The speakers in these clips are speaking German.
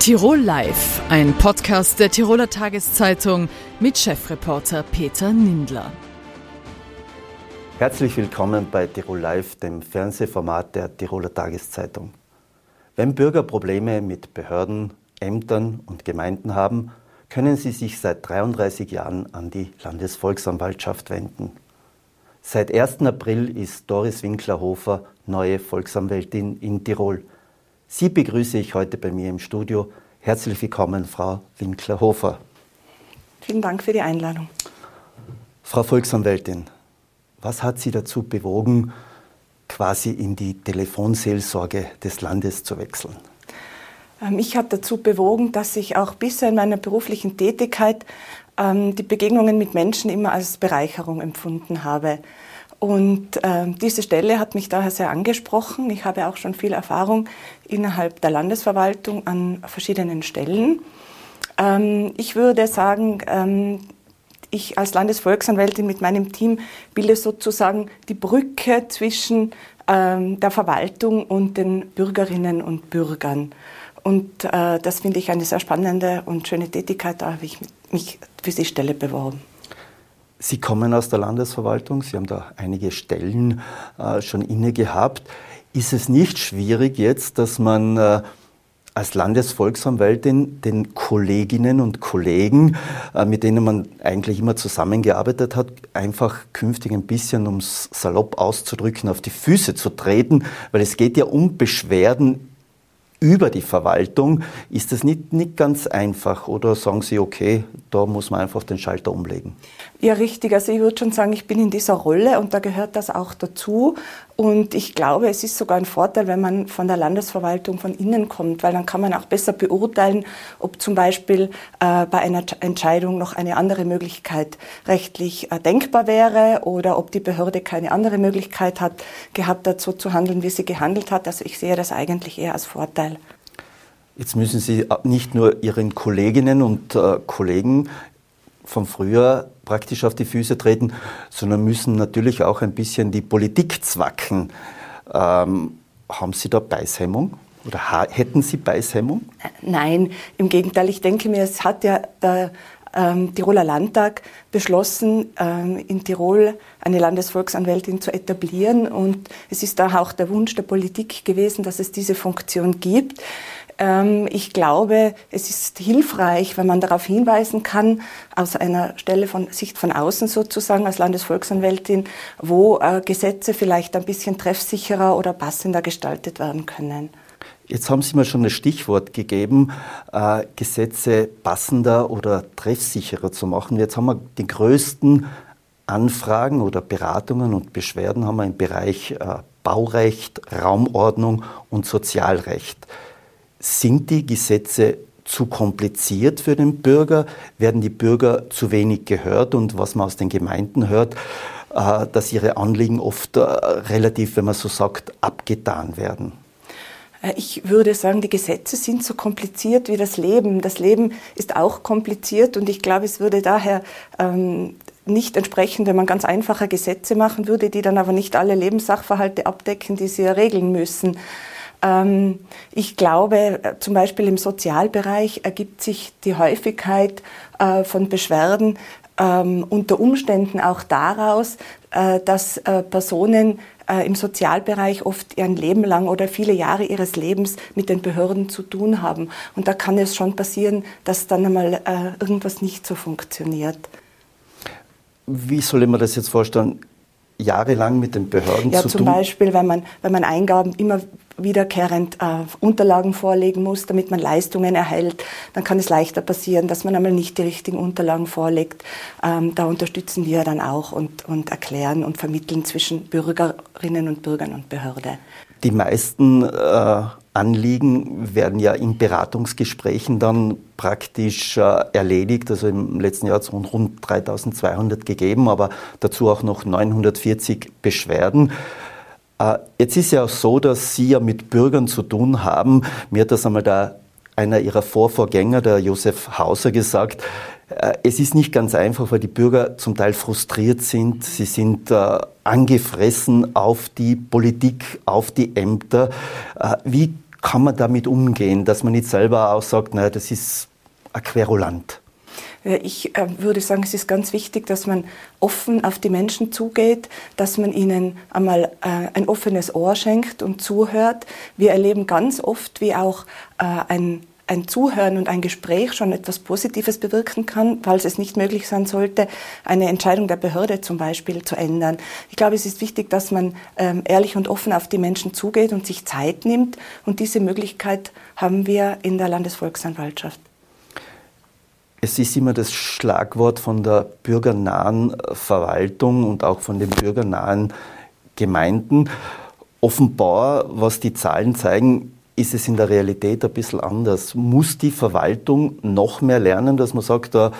Tirol Live, ein Podcast der Tiroler Tageszeitung mit Chefreporter Peter Nindler. Herzlich willkommen bei Tirol Live, dem Fernsehformat der Tiroler Tageszeitung. Wenn Bürger Probleme mit Behörden, Ämtern und Gemeinden haben, können sie sich seit 33 Jahren an die Landesvolksanwaltschaft wenden. Seit 1. April ist Doris Winklerhofer neue Volksanwältin in Tirol. Sie begrüße ich heute bei mir im Studio. Herzlich willkommen, Frau Winkler-Hofer. Vielen Dank für die Einladung. Frau Volksanwältin, was hat Sie dazu bewogen, quasi in die Telefonseelsorge des Landes zu wechseln? Ähm, mich hat dazu bewogen, dass ich auch bisher in meiner beruflichen Tätigkeit ähm, die Begegnungen mit Menschen immer als Bereicherung empfunden habe. Und äh, diese Stelle hat mich daher sehr angesprochen. Ich habe auch schon viel Erfahrung innerhalb der Landesverwaltung an verschiedenen Stellen. Ähm, ich würde sagen, ähm, ich als Landesvolksanwältin mit meinem Team bilde sozusagen die Brücke zwischen ähm, der Verwaltung und den Bürgerinnen und Bürgern. Und äh, das finde ich eine sehr spannende und schöne Tätigkeit. Da habe ich mich für die Stelle beworben. Sie kommen aus der Landesverwaltung, Sie haben da einige Stellen äh, schon inne gehabt. Ist es nicht schwierig jetzt, dass man äh, als Landesvolksanwältin den Kolleginnen und Kollegen, äh, mit denen man eigentlich immer zusammengearbeitet hat, einfach künftig ein bisschen, um es salopp auszudrücken, auf die Füße zu treten? Weil es geht ja um Beschwerden über die Verwaltung. Ist das nicht, nicht ganz einfach oder sagen Sie, okay, da muss man einfach den Schalter umlegen? Ja, richtig. Also ich würde schon sagen, ich bin in dieser Rolle und da gehört das auch dazu. Und ich glaube, es ist sogar ein Vorteil, wenn man von der Landesverwaltung von innen kommt, weil dann kann man auch besser beurteilen, ob zum Beispiel äh, bei einer Entscheidung noch eine andere Möglichkeit rechtlich äh, denkbar wäre oder ob die Behörde keine andere Möglichkeit hat, gehabt so zu handeln, wie sie gehandelt hat. Also ich sehe das eigentlich eher als Vorteil. Jetzt müssen Sie nicht nur Ihren Kolleginnen und äh, Kollegen von früher praktisch auf die Füße treten, sondern müssen natürlich auch ein bisschen die Politik zwacken. Ähm, haben Sie da Beißhemmung? Oder hätten Sie Beißhemmung? Nein, im Gegenteil. Ich denke mir, es hat ja der ähm, Tiroler Landtag beschlossen, ähm, in Tirol eine Landesvolksanwältin zu etablieren. Und es ist da auch der Wunsch der Politik gewesen, dass es diese Funktion gibt. Ähm, ich glaube, es ist hilfreich, wenn man darauf hinweisen kann, aus einer Stelle von Sicht von außen sozusagen als Landesvolksanwältin, wo äh, Gesetze vielleicht ein bisschen treffsicherer oder passender gestaltet werden können. Jetzt haben Sie mir schon ein Stichwort gegeben, äh, Gesetze passender oder treffsicherer zu machen. Jetzt haben wir die größten Anfragen oder Beratungen und Beschwerden haben wir im Bereich äh, Baurecht, Raumordnung und Sozialrecht. Sind die Gesetze zu kompliziert für den Bürger? Werden die Bürger zu wenig gehört? Und was man aus den Gemeinden hört, äh, dass ihre Anliegen oft äh, relativ, wenn man so sagt, abgetan werden. Äh, ich würde sagen, die Gesetze sind so kompliziert wie das Leben. Das Leben ist auch kompliziert und ich glaube, es würde daher ähm, nicht entsprechen, wenn man ganz einfache Gesetze machen würde, die dann aber nicht alle Lebenssachverhalte abdecken, die sie ja regeln müssen. Ähm, ich glaube, äh, zum Beispiel im Sozialbereich ergibt sich die Häufigkeit äh, von Beschwerden ähm, unter Umständen auch daraus, äh, dass Personen im Sozialbereich oft ein Leben lang oder viele Jahre ihres Lebens mit den Behörden zu tun haben. Und da kann es schon passieren, dass dann einmal irgendwas nicht so funktioniert. Wie soll ich mir das jetzt vorstellen? Jahrelang mit den Behörden ja, zu tun? Ja, zum Beispiel, wenn man, wenn man Eingaben immer wiederkehrend äh, Unterlagen vorlegen muss, damit man Leistungen erhält, dann kann es leichter passieren, dass man einmal nicht die richtigen Unterlagen vorlegt. Ähm, da unterstützen wir dann auch und, und erklären und vermitteln zwischen Bürgerinnen und Bürgern und Behörde. Die meisten äh, Anliegen werden ja in Beratungsgesprächen dann praktisch äh, erledigt. Also im letzten Jahr hat es rund 3200 gegeben, aber dazu auch noch 940 Beschwerden. Äh, jetzt ist ja auch so, dass Sie ja mit Bürgern zu tun haben. Mir hat das einmal da einer Ihrer Vorvorgänger, der Josef Hauser, gesagt. Äh, es ist nicht ganz einfach, weil die Bürger zum Teil frustriert sind. Sie sind äh, angefressen auf die Politik, auf die Ämter. Wie kann man damit umgehen, dass man nicht selber auch sagt, naja, das ist ein Querulant? Ich äh, würde sagen, es ist ganz wichtig, dass man offen auf die Menschen zugeht, dass man ihnen einmal äh, ein offenes Ohr schenkt und zuhört. Wir erleben ganz oft, wie auch äh, ein ein Zuhören und ein Gespräch schon etwas Positives bewirken kann, falls es nicht möglich sein sollte, eine Entscheidung der Behörde zum Beispiel zu ändern. Ich glaube, es ist wichtig, dass man ähm, ehrlich und offen auf die Menschen zugeht und sich Zeit nimmt. Und diese Möglichkeit haben wir in der Landesvolksanwaltschaft. Es ist immer das Schlagwort von der bürgernahen Verwaltung und auch von den bürgernahen Gemeinden. Offenbar, was die Zahlen zeigen, ist es in der Realität ein bisschen anders. Muss die Verwaltung noch mehr lernen, dass man sagt, da,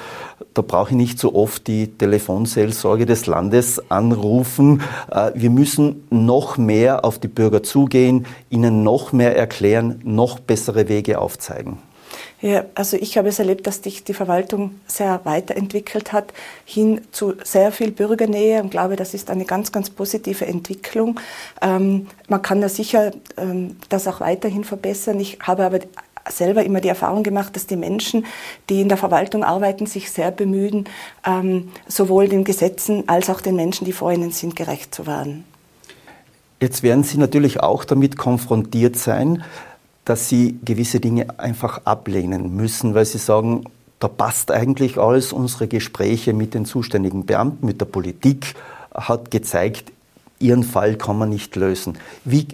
da brauche ich nicht so oft die Telefonseelsorge des Landes anrufen. Äh, wir müssen noch mehr auf die Bürger zugehen, ihnen noch mehr erklären, noch bessere Wege aufzeigen. Ja, also ich habe es erlebt, dass sich die Verwaltung sehr weiterentwickelt hat, hin zu sehr viel Bürgernähe und glaube, das ist eine ganz, ganz positive Entwicklung. Ähm, man kann da sicher ähm, das auch weiterhin verbessern. Ich habe aber selber immer die Erfahrung gemacht, dass die Menschen, die in der Verwaltung arbeiten, sich sehr bemühen, ähm, sowohl den Gesetzen als auch den Menschen, die vor ihnen sind, gerecht zu werden. Jetzt werden Sie natürlich auch damit konfrontiert sein, dass sie gewisse Dinge einfach ablehnen müssen, weil sie sagen, da passt eigentlich alles. Unsere Gespräche mit den zuständigen Beamten, mit der Politik hat gezeigt, ihren Fall kann man nicht lösen. Wie,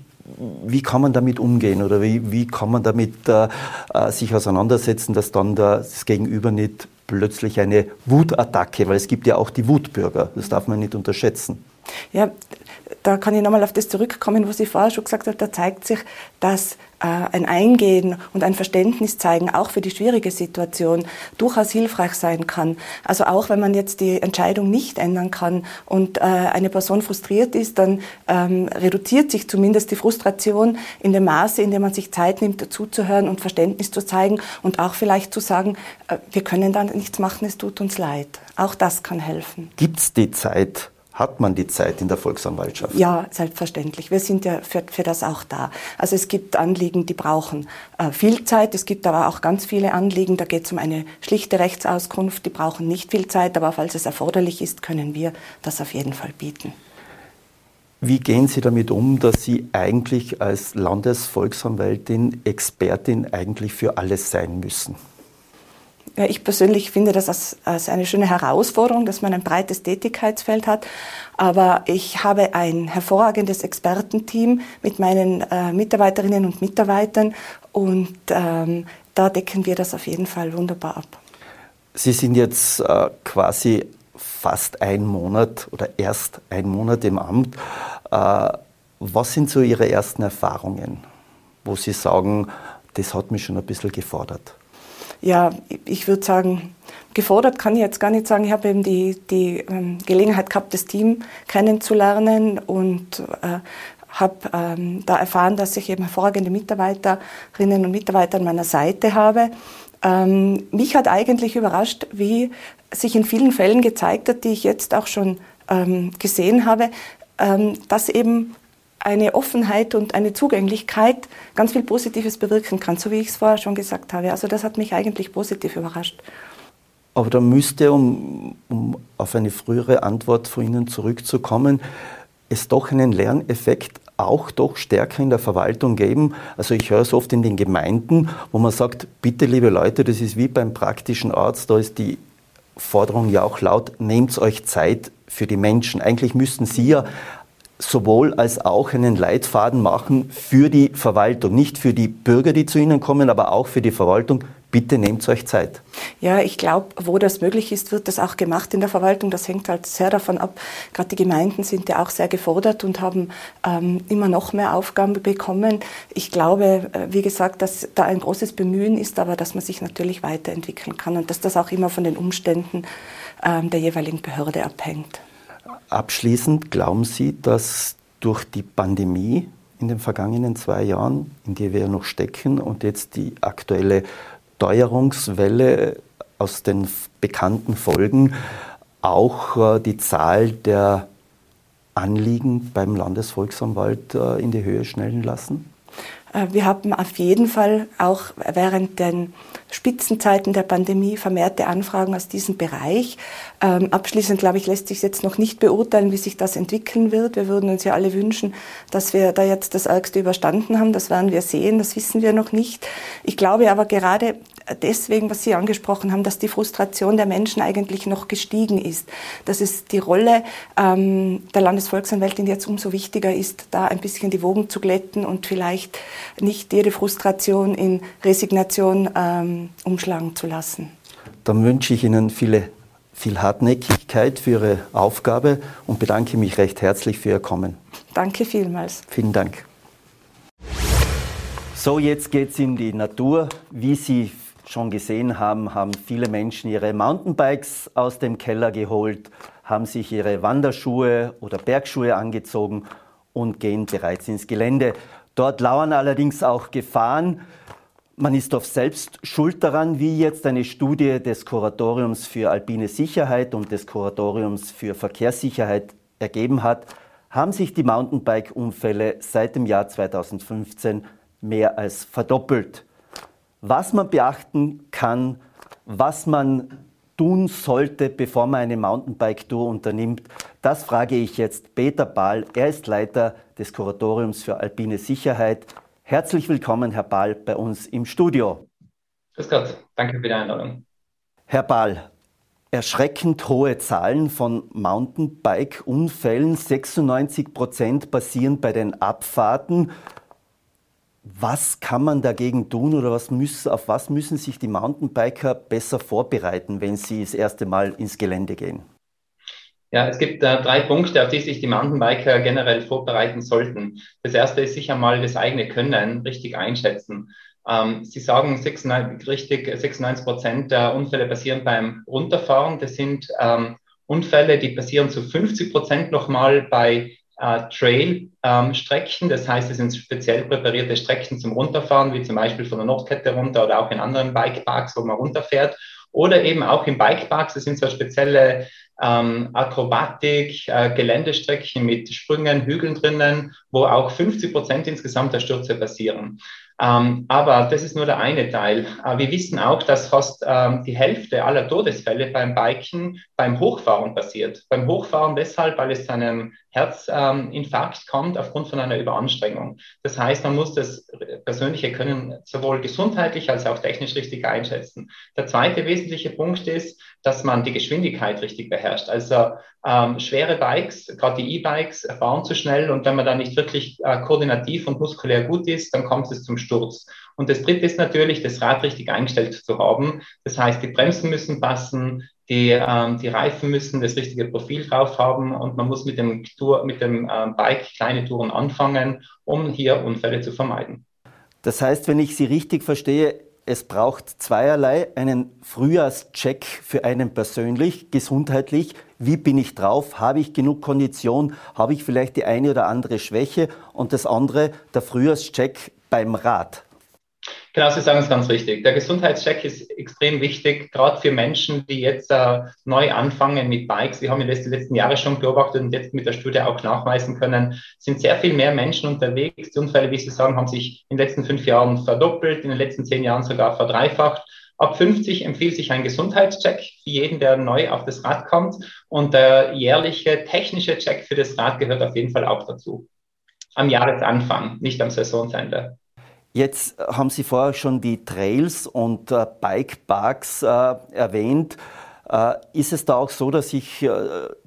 wie kann man damit umgehen oder wie, wie kann man damit äh, äh sich auseinandersetzen, dass dann das Gegenüber nicht plötzlich eine Wutattacke, weil es gibt ja auch die Wutbürger, das darf man nicht unterschätzen. Ja, da kann ich nochmal auf das zurückkommen, was ich vorher schon gesagt habe. Da zeigt sich, dass äh, ein Eingehen und ein Verständnis zeigen, auch für die schwierige Situation, durchaus hilfreich sein kann. Also auch wenn man jetzt die Entscheidung nicht ändern kann und äh, eine Person frustriert ist, dann ähm, reduziert sich zumindest die Frustration in dem Maße, in dem man sich Zeit nimmt, dazuzuhören und Verständnis zu zeigen und auch vielleicht zu sagen, äh, wir können da nichts machen, es tut uns leid. Auch das kann helfen. Gibt es die Zeit? Hat man die Zeit in der Volksanwaltschaft? Ja, selbstverständlich. Wir sind ja für, für das auch da. Also es gibt Anliegen, die brauchen äh, viel Zeit. Es gibt aber auch ganz viele Anliegen, da geht es um eine schlichte Rechtsauskunft, die brauchen nicht viel Zeit, aber falls es erforderlich ist, können wir das auf jeden Fall bieten. Wie gehen Sie damit um, dass Sie eigentlich als Landesvolksanwältin, Expertin eigentlich für alles sein müssen? Ich persönlich finde das als, als, eine schöne Herausforderung, dass man ein breites Tätigkeitsfeld hat. Aber ich habe ein hervorragendes Expertenteam mit meinen äh, Mitarbeiterinnen und Mitarbeitern und ähm, da decken wir das auf jeden Fall wunderbar ab. Sie sind jetzt äh, quasi fast ein Monat oder erst ein Monat im Amt. Äh, was sind so Ihre ersten Erfahrungen, wo Sie sagen, das hat mich schon ein bisschen gefordert? Ja, ich würde sagen, gefordert kann ich jetzt gar nicht sagen. Ich habe eben die, die ähm, Gelegenheit gehabt, das Team kennenzulernen und äh, habe ähm, da erfahren, dass ich eben hervorragende Mitarbeiterinnen und Mitarbeiter an meiner Seite habe. Ähm, mich hat eigentlich überrascht, wie sich in vielen Fällen gezeigt hat, die ich jetzt auch schon ähm, gesehen habe, ähm, dass eben eine Offenheit und eine Zugänglichkeit ganz viel Positives bewirken kann, so wie ich es vorher schon gesagt habe. Also das hat mich eigentlich positiv überrascht. Aber da müsste, um, um auf eine frühere Antwort von Ihnen zurückzukommen, es doch einen Lerneffekt auch doch stärker in der Verwaltung geben. Also ich höre es oft in den Gemeinden, wo man sagt, bitte liebe Leute, das ist wie beim praktischen Arzt, da ist die Forderung ja auch laut, nehmt euch Zeit für die Menschen. Eigentlich müssten Sie ja sowohl als auch einen Leitfaden machen für die Verwaltung, nicht für die Bürger, die zu Ihnen kommen, aber auch für die Verwaltung. Bitte nehmt euch Zeit. Ja, ich glaube, wo das möglich ist, wird das auch gemacht in der Verwaltung. Das hängt halt sehr davon ab. Gerade die Gemeinden sind ja auch sehr gefordert und haben ähm, immer noch mehr Aufgaben bekommen. Ich glaube, äh, wie gesagt, dass da ein großes Bemühen ist, aber dass man sich natürlich weiterentwickeln kann und dass das auch immer von den Umständen ähm, der jeweiligen Behörde abhängt. Abschließend, glauben Sie, dass durch die Pandemie in den vergangenen zwei Jahren, in der wir noch stecken, und jetzt die aktuelle Teuerungswelle aus den bekannten Folgen auch äh, die Zahl der Anliegen beim Landesvolksanwalt äh, in die Höhe schnellen lassen? Äh, wir haben auf jeden Fall auch während den Spitzenzeiten der Pandemie vermehrte Anfragen aus diesem Bereich. Ähm, abschließend, glaube ich, lässt sich jetzt noch nicht beurteilen, wie sich das entwickeln wird. Wir würden uns ja alle wünschen, dass wir da jetzt das Ärgste überstanden haben. Das werden wir sehen, das wissen wir noch nicht. Ich glaube aber gerade deswegen, was Sie angesprochen haben, dass die Frustration der Menschen eigentlich noch gestiegen ist. Dass es die Rolle ähm, der Landesvolksanwältin jetzt umso wichtiger ist, da ein bisschen die Wogen zu glätten und vielleicht nicht jede Frustration in Resignation ähm, umschlagen zu lassen. Dann wünsche ich Ihnen viele, viel Hartnäckigkeit für Ihre Aufgabe und bedanke mich recht herzlich für Ihr Kommen. Danke vielmals. Vielen Dank. So, jetzt geht es in die Natur. Wie Sie schon gesehen haben, haben viele Menschen ihre Mountainbikes aus dem Keller geholt, haben sich ihre Wanderschuhe oder Bergschuhe angezogen und gehen bereits ins Gelände. Dort lauern allerdings auch Gefahren. Man ist oft selbst schuld daran, wie jetzt eine Studie des Kuratoriums für alpine Sicherheit und des Kuratoriums für Verkehrssicherheit ergeben hat, haben sich die Mountainbike-Unfälle seit dem Jahr 2015 mehr als verdoppelt was man beachten kann, was man tun sollte, bevor man eine Mountainbike-Tour unternimmt, das frage ich jetzt Peter Ball. Er ist Leiter des Kuratoriums für alpine Sicherheit. Herzlich willkommen, Herr Ball, bei uns im Studio. Grüß Gott, danke für die Einladung. Herr Ball, erschreckend hohe Zahlen von Mountainbike-Unfällen. 96 Prozent passieren bei den Abfahrten. Was kann man dagegen tun oder was müssen, auf was müssen sich die Mountainbiker besser vorbereiten, wenn sie das erste Mal ins Gelände gehen? Ja, es gibt äh, drei Punkte, auf die sich die Mountainbiker generell vorbereiten sollten. Das erste ist sicher mal das eigene Können richtig einschätzen. Ähm, Sie sagen 96, richtig, 96 Prozent der Unfälle passieren beim Runterfahren. Das sind ähm, Unfälle, die passieren zu 50 Prozent nochmal bei äh, Trail-Strecken. Ähm, das heißt, es sind speziell präparierte Strecken zum Runterfahren, wie zum Beispiel von der Nordkette runter oder auch in anderen Bikeparks, wo man runterfährt. Oder eben auch in Bikeparks. Das sind so spezielle ähm, Akrobatik, äh, Geländestrecken mit Sprüngen, Hügeln drinnen, wo auch 50 Prozent insgesamt der Stürze passieren. Ähm, aber das ist nur der eine Teil. Äh, wir wissen auch, dass fast ähm, die Hälfte aller Todesfälle beim Biken beim Hochfahren passiert. Beim Hochfahren deshalb, weil es zu einem Herzinfarkt kommt aufgrund von einer Überanstrengung. Das heißt, man muss das persönliche Können sowohl gesundheitlich als auch technisch richtig einschätzen. Der zweite wesentliche Punkt ist, dass man die Geschwindigkeit richtig beherrscht. Also ähm, schwere Bikes, gerade die E-Bikes, fahren zu schnell und wenn man da nicht wirklich äh, koordinativ und muskulär gut ist, dann kommt es zum Sturz. Und das dritte ist natürlich, das Rad richtig eingestellt zu haben. Das heißt, die Bremsen müssen passen, die, ähm, die Reifen müssen das richtige Profil drauf haben und man muss mit dem, Tour, mit dem ähm, Bike kleine Touren anfangen, um hier Unfälle zu vermeiden. Das heißt, wenn ich Sie richtig verstehe, es braucht zweierlei, einen Frühjahrscheck für einen persönlich, gesundheitlich. Wie bin ich drauf? Habe ich genug Kondition? Habe ich vielleicht die eine oder andere Schwäche? Und das andere, der Frühjahrscheck beim Rad. Genau, Sie sagen es ganz richtig. Der Gesundheitscheck ist extrem wichtig, gerade für Menschen, die jetzt äh, neu anfangen mit Bikes. Wir haben in den letzten Jahren schon beobachtet und jetzt mit der Studie auch nachweisen können, sind sehr viel mehr Menschen unterwegs. Die Unfälle, wie Sie sagen, haben sich in den letzten fünf Jahren verdoppelt, in den letzten zehn Jahren sogar verdreifacht. Ab 50 empfiehlt sich ein Gesundheitscheck für jeden, der neu auf das Rad kommt. Und der jährliche technische Check für das Rad gehört auf jeden Fall auch dazu. Am Jahresanfang, nicht am Saisonsende. Jetzt haben Sie vorher schon die Trails und äh, Bikeparks äh, erwähnt. Äh, ist es da auch so, dass sich äh,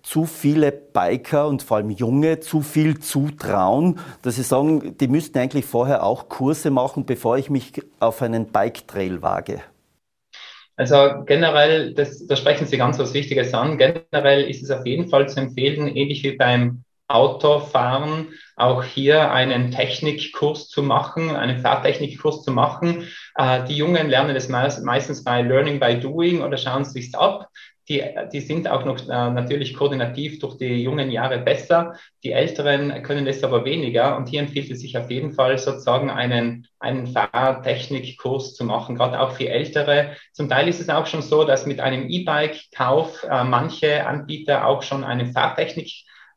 zu viele Biker und vor allem Junge zu viel zutrauen, dass sie sagen, die müssten eigentlich vorher auch Kurse machen, bevor ich mich auf einen Bike-Trail wage? Also generell, das, da sprechen Sie ganz was Wichtiges an. Generell ist es auf jeden Fall zu empfehlen, ähnlich wie beim Autofahren auch hier einen Technikkurs zu machen, einen Fahrtechnikkurs zu machen. Äh, die Jungen lernen das meistens bei Learning by Doing oder schauen es sich ab. Die, die sind auch noch äh, natürlich koordinativ durch die jungen Jahre besser. Die Älteren können das aber weniger. Und hier empfiehlt es sich auf jeden Fall sozusagen einen, einen Fahrtechnikkurs zu machen, gerade auch für Ältere. Zum Teil ist es auch schon so, dass mit einem E-Bike-Kauf äh, manche Anbieter auch schon einen Fahrtechnik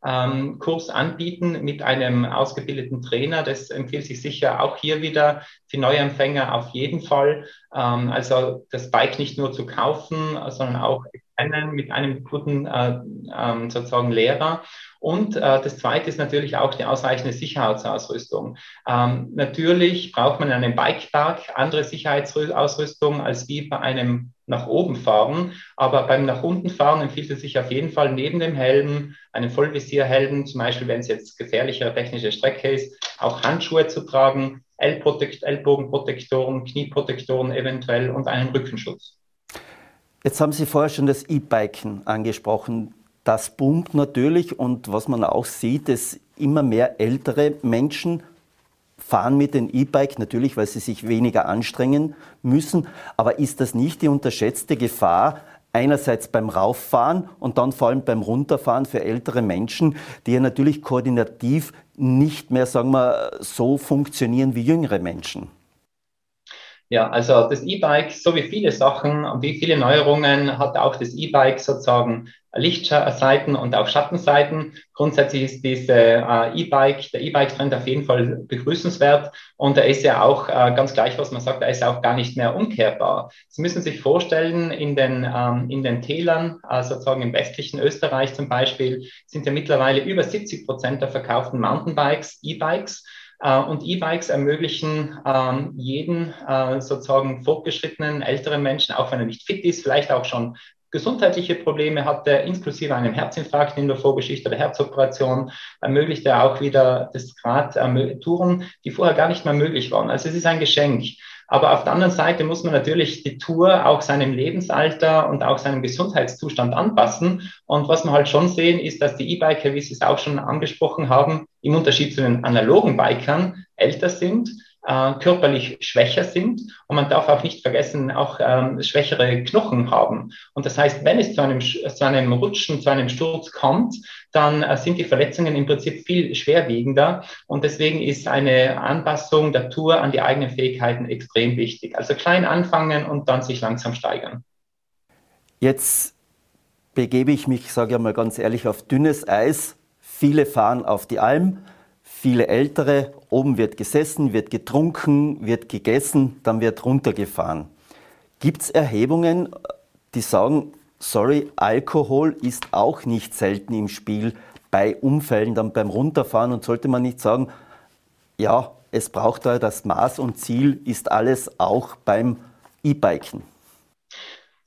ähm, Kurs anbieten mit einem ausgebildeten Trainer. Das empfiehlt sich sicher auch hier wieder für Neuempfänger auf jeden Fall. Ähm, also das Bike nicht nur zu kaufen, sondern auch mit einem guten äh, ähm, sozusagen Lehrer. Und äh, das Zweite ist natürlich auch die ausreichende Sicherheitsausrüstung. Ähm, natürlich braucht man in einem Bikepark andere Sicherheitsausrüstung als wie bei einem nach oben fahren. Aber beim nach unten fahren empfiehlt es sich auf jeden Fall neben dem Helm, einem Vollvisierhelm, zum Beispiel wenn es jetzt gefährlichere technische Strecke ist, auch Handschuhe zu tragen, Ellbogenprotektoren, Knieprotektoren eventuell und einen Rückenschutz. Jetzt haben Sie vorher schon das E-Biken angesprochen. Das boomt natürlich und was man auch sieht, ist immer mehr ältere Menschen fahren mit dem E-Bike, natürlich, weil sie sich weniger anstrengen müssen. Aber ist das nicht die unterschätzte Gefahr, einerseits beim Rauffahren und dann vor allem beim Runterfahren für ältere Menschen, die ja natürlich koordinativ nicht mehr, sagen wir, so funktionieren wie jüngere Menschen? Ja, also das E-Bike, so wie viele Sachen und wie viele Neuerungen, hat auch das E-Bike sozusagen Lichtseiten und auch Schattenseiten. Grundsätzlich ist diese äh, E-Bike, der E-Bike-Trend auf jeden Fall begrüßenswert und er ist ja auch äh, ganz gleich, was man sagt, er ist auch gar nicht mehr umkehrbar. Sie müssen sich vorstellen, in den, ähm, in den Tälern, äh, sozusagen im westlichen Österreich zum Beispiel, sind ja mittlerweile über 70 Prozent der verkauften Mountainbikes E-Bikes. Äh, und E-Bikes ermöglichen ähm, jeden äh, sozusagen fortgeschrittenen älteren Menschen, auch wenn er nicht fit ist, vielleicht auch schon gesundheitliche Probleme hatte, inklusive einem Herzinfarkt in der Vorgeschichte der Herzoperation, ermöglicht er auch wieder das Grad äh, Touren, die vorher gar nicht mehr möglich waren. Also es ist ein Geschenk. Aber auf der anderen Seite muss man natürlich die Tour auch seinem Lebensalter und auch seinem Gesundheitszustand anpassen. Und was wir halt schon sehen, ist, dass die E-Biker, wie Sie es auch schon angesprochen haben, im Unterschied zu den analogen Bikern älter sind äh, körperlich schwächer sind. Und man darf auch nicht vergessen, auch ähm, schwächere Knochen haben. Und das heißt, wenn es zu einem, zu einem Rutschen, zu einem Sturz kommt, dann äh, sind die Verletzungen im Prinzip viel schwerwiegender. Und deswegen ist eine Anpassung der Tour an die eigenen Fähigkeiten extrem wichtig. Also klein anfangen und dann sich langsam steigern. Jetzt begebe ich mich, sage ich mal ganz ehrlich, auf dünnes Eis. Viele fahren auf die Alm viele Ältere. Oben wird gesessen, wird getrunken, wird gegessen, dann wird runtergefahren. Gibt es Erhebungen, die sagen, sorry, Alkohol ist auch nicht selten im Spiel bei Unfällen, dann beim Runterfahren und sollte man nicht sagen, ja, es braucht da das Maß und Ziel ist alles auch beim E-Biken.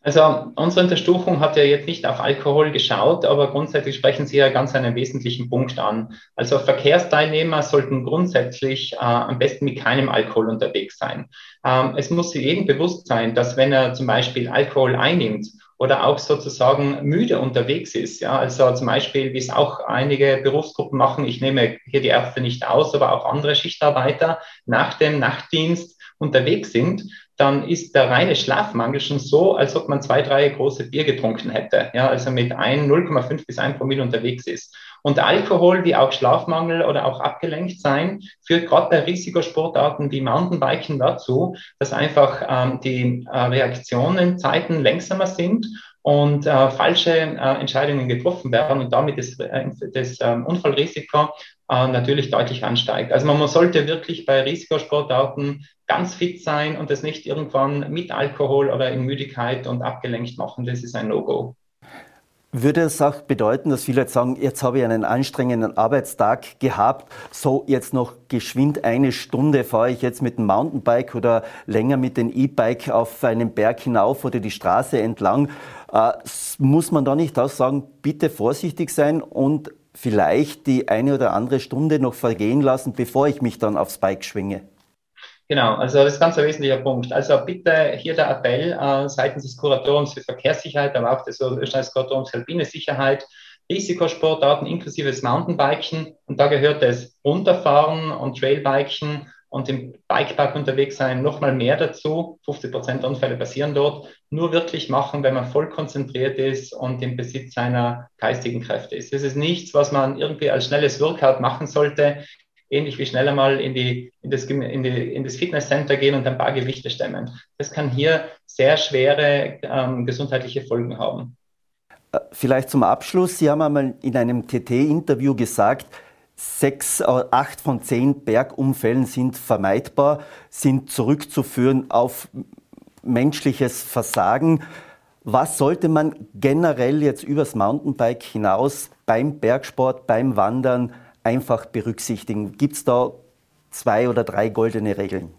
Also unsere Untersuchung hat ja jetzt nicht auf Alkohol geschaut, aber grundsätzlich sprechen Sie ja ganz einen wesentlichen Punkt an. Also Verkehrsteilnehmer sollten grundsätzlich äh, am besten mit keinem Alkohol unterwegs sein. Ähm, es muss jedem bewusst sein, dass wenn er zum Beispiel Alkohol einnimmt oder auch sozusagen müde unterwegs ist, ja, also zum Beispiel, wie es auch einige Berufsgruppen machen, ich nehme hier die Ärzte nicht aus, aber auch andere Schichtarbeiter nach dem Nachtdienst unterwegs sind, dann ist der reine Schlafmangel schon so, als ob man zwei, drei große Bier getrunken hätte. Ja, also mit ein 0,5 bis 1 Promille unterwegs ist. Und Alkohol, wie auch Schlafmangel oder auch abgelenkt sein, führt gerade bei Risikosportarten wie Mountainbiken dazu, dass einfach ähm, die äh, Reaktionenzeiten längsamer sind und äh, falsche äh, Entscheidungen getroffen werden und damit das, äh, das äh, Unfallrisiko äh, natürlich deutlich ansteigt. Also man sollte wirklich bei Risikosportarten ganz fit sein und das nicht irgendwann mit Alkohol oder in Müdigkeit und abgelenkt machen. Das ist ein No-Go. Würde es auch bedeuten, dass viele sagen, jetzt habe ich einen anstrengenden Arbeitstag gehabt, so jetzt noch geschwind eine Stunde fahre ich jetzt mit dem Mountainbike oder länger mit dem E-Bike auf einen Berg hinauf oder die Straße entlang. Äh, muss man da nicht auch sagen, bitte vorsichtig sein und vielleicht die eine oder andere Stunde noch vergehen lassen, bevor ich mich dann aufs Bike schwinge? Genau, also das ist ganz ein wesentlicher Punkt. Also bitte hier der Appell äh, seitens des Kuratoriums für Verkehrssicherheit, aber auch des Österreichs Kuratoriums für Alpine Sicherheit, Risikosportarten inklusive des Mountainbiken. Und da gehört das Runterfahren und Trailbiken und im Bikepark unterwegs sein nochmal mehr dazu. 50 Prozent der Unfälle passieren dort. Nur wirklich machen, wenn man voll konzentriert ist und im Besitz seiner geistigen Kräfte ist. Das ist nichts, was man irgendwie als schnelles Workout machen sollte ähnlich wie schneller mal in, die, in, das, in, die, in das Fitnesscenter gehen und ein paar Gewichte stemmen. Das kann hier sehr schwere ähm, gesundheitliche Folgen haben. Äh, vielleicht zum Abschluss. Sie haben einmal in einem TT-Interview gesagt, sechs, äh, acht von zehn Bergunfällen sind vermeidbar, sind zurückzuführen auf menschliches Versagen. Was sollte man generell jetzt übers Mountainbike hinaus beim Bergsport, beim Wandern einfach berücksichtigen? Gibt es da zwei oder drei goldene Regeln?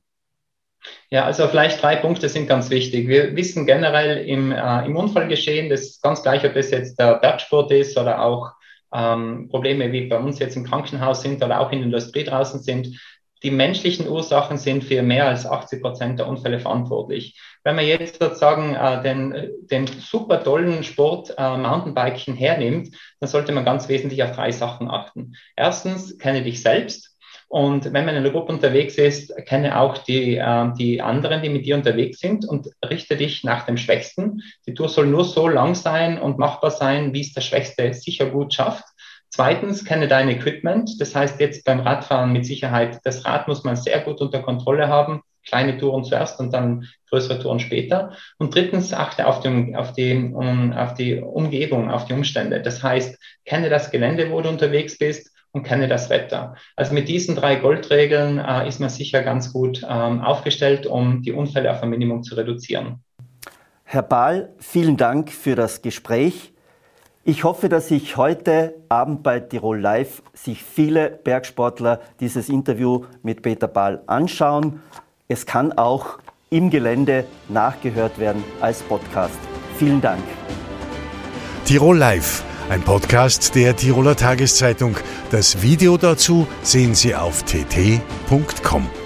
Ja, also vielleicht drei Punkte sind ganz wichtig. Wir wissen generell im, äh, im Unfallgeschehen, das ist ganz gleich, ob das jetzt der Bergsport ist oder auch ähm, Probleme wie bei uns jetzt im Krankenhaus sind oder auch in der Industrie draußen sind, die menschlichen Ursachen sind für mehr als 80 Prozent der Unfälle verantwortlich. Wenn man jetzt sozusagen äh, den, den super tollen Sport äh, Mountainbiken hernimmt, dann sollte man ganz wesentlich auf drei Sachen achten. Erstens, kenne dich selbst. Und wenn man in einer Gruppe unterwegs ist, kenne auch die, äh, die anderen, die mit dir unterwegs sind und richte dich nach dem Schwächsten. Die Tour soll nur so lang sein und machbar sein, wie es der Schwächste sicher gut schafft. Zweitens, kenne dein Equipment. Das heißt jetzt beim Radfahren mit Sicherheit, das Rad muss man sehr gut unter Kontrolle haben. Kleine Touren zuerst und dann größere Touren später. Und drittens, achte auf die, auf die, um, auf die Umgebung, auf die Umstände. Das heißt, kenne das Gelände, wo du unterwegs bist und kenne das Wetter. Also mit diesen drei Goldregeln äh, ist man sicher ganz gut ähm, aufgestellt, um die Unfälle auf ein Minimum zu reduzieren. Herr Bahl, vielen Dank für das Gespräch. Ich hoffe, dass sich heute Abend bei Tirol Live sich viele Bergsportler dieses Interview mit Peter Bahl anschauen. Es kann auch im Gelände nachgehört werden als Podcast. Vielen Dank. Tirol Live ein Podcast der Tiroler Tageszeitung. Das Video dazu sehen Sie auf tt.com.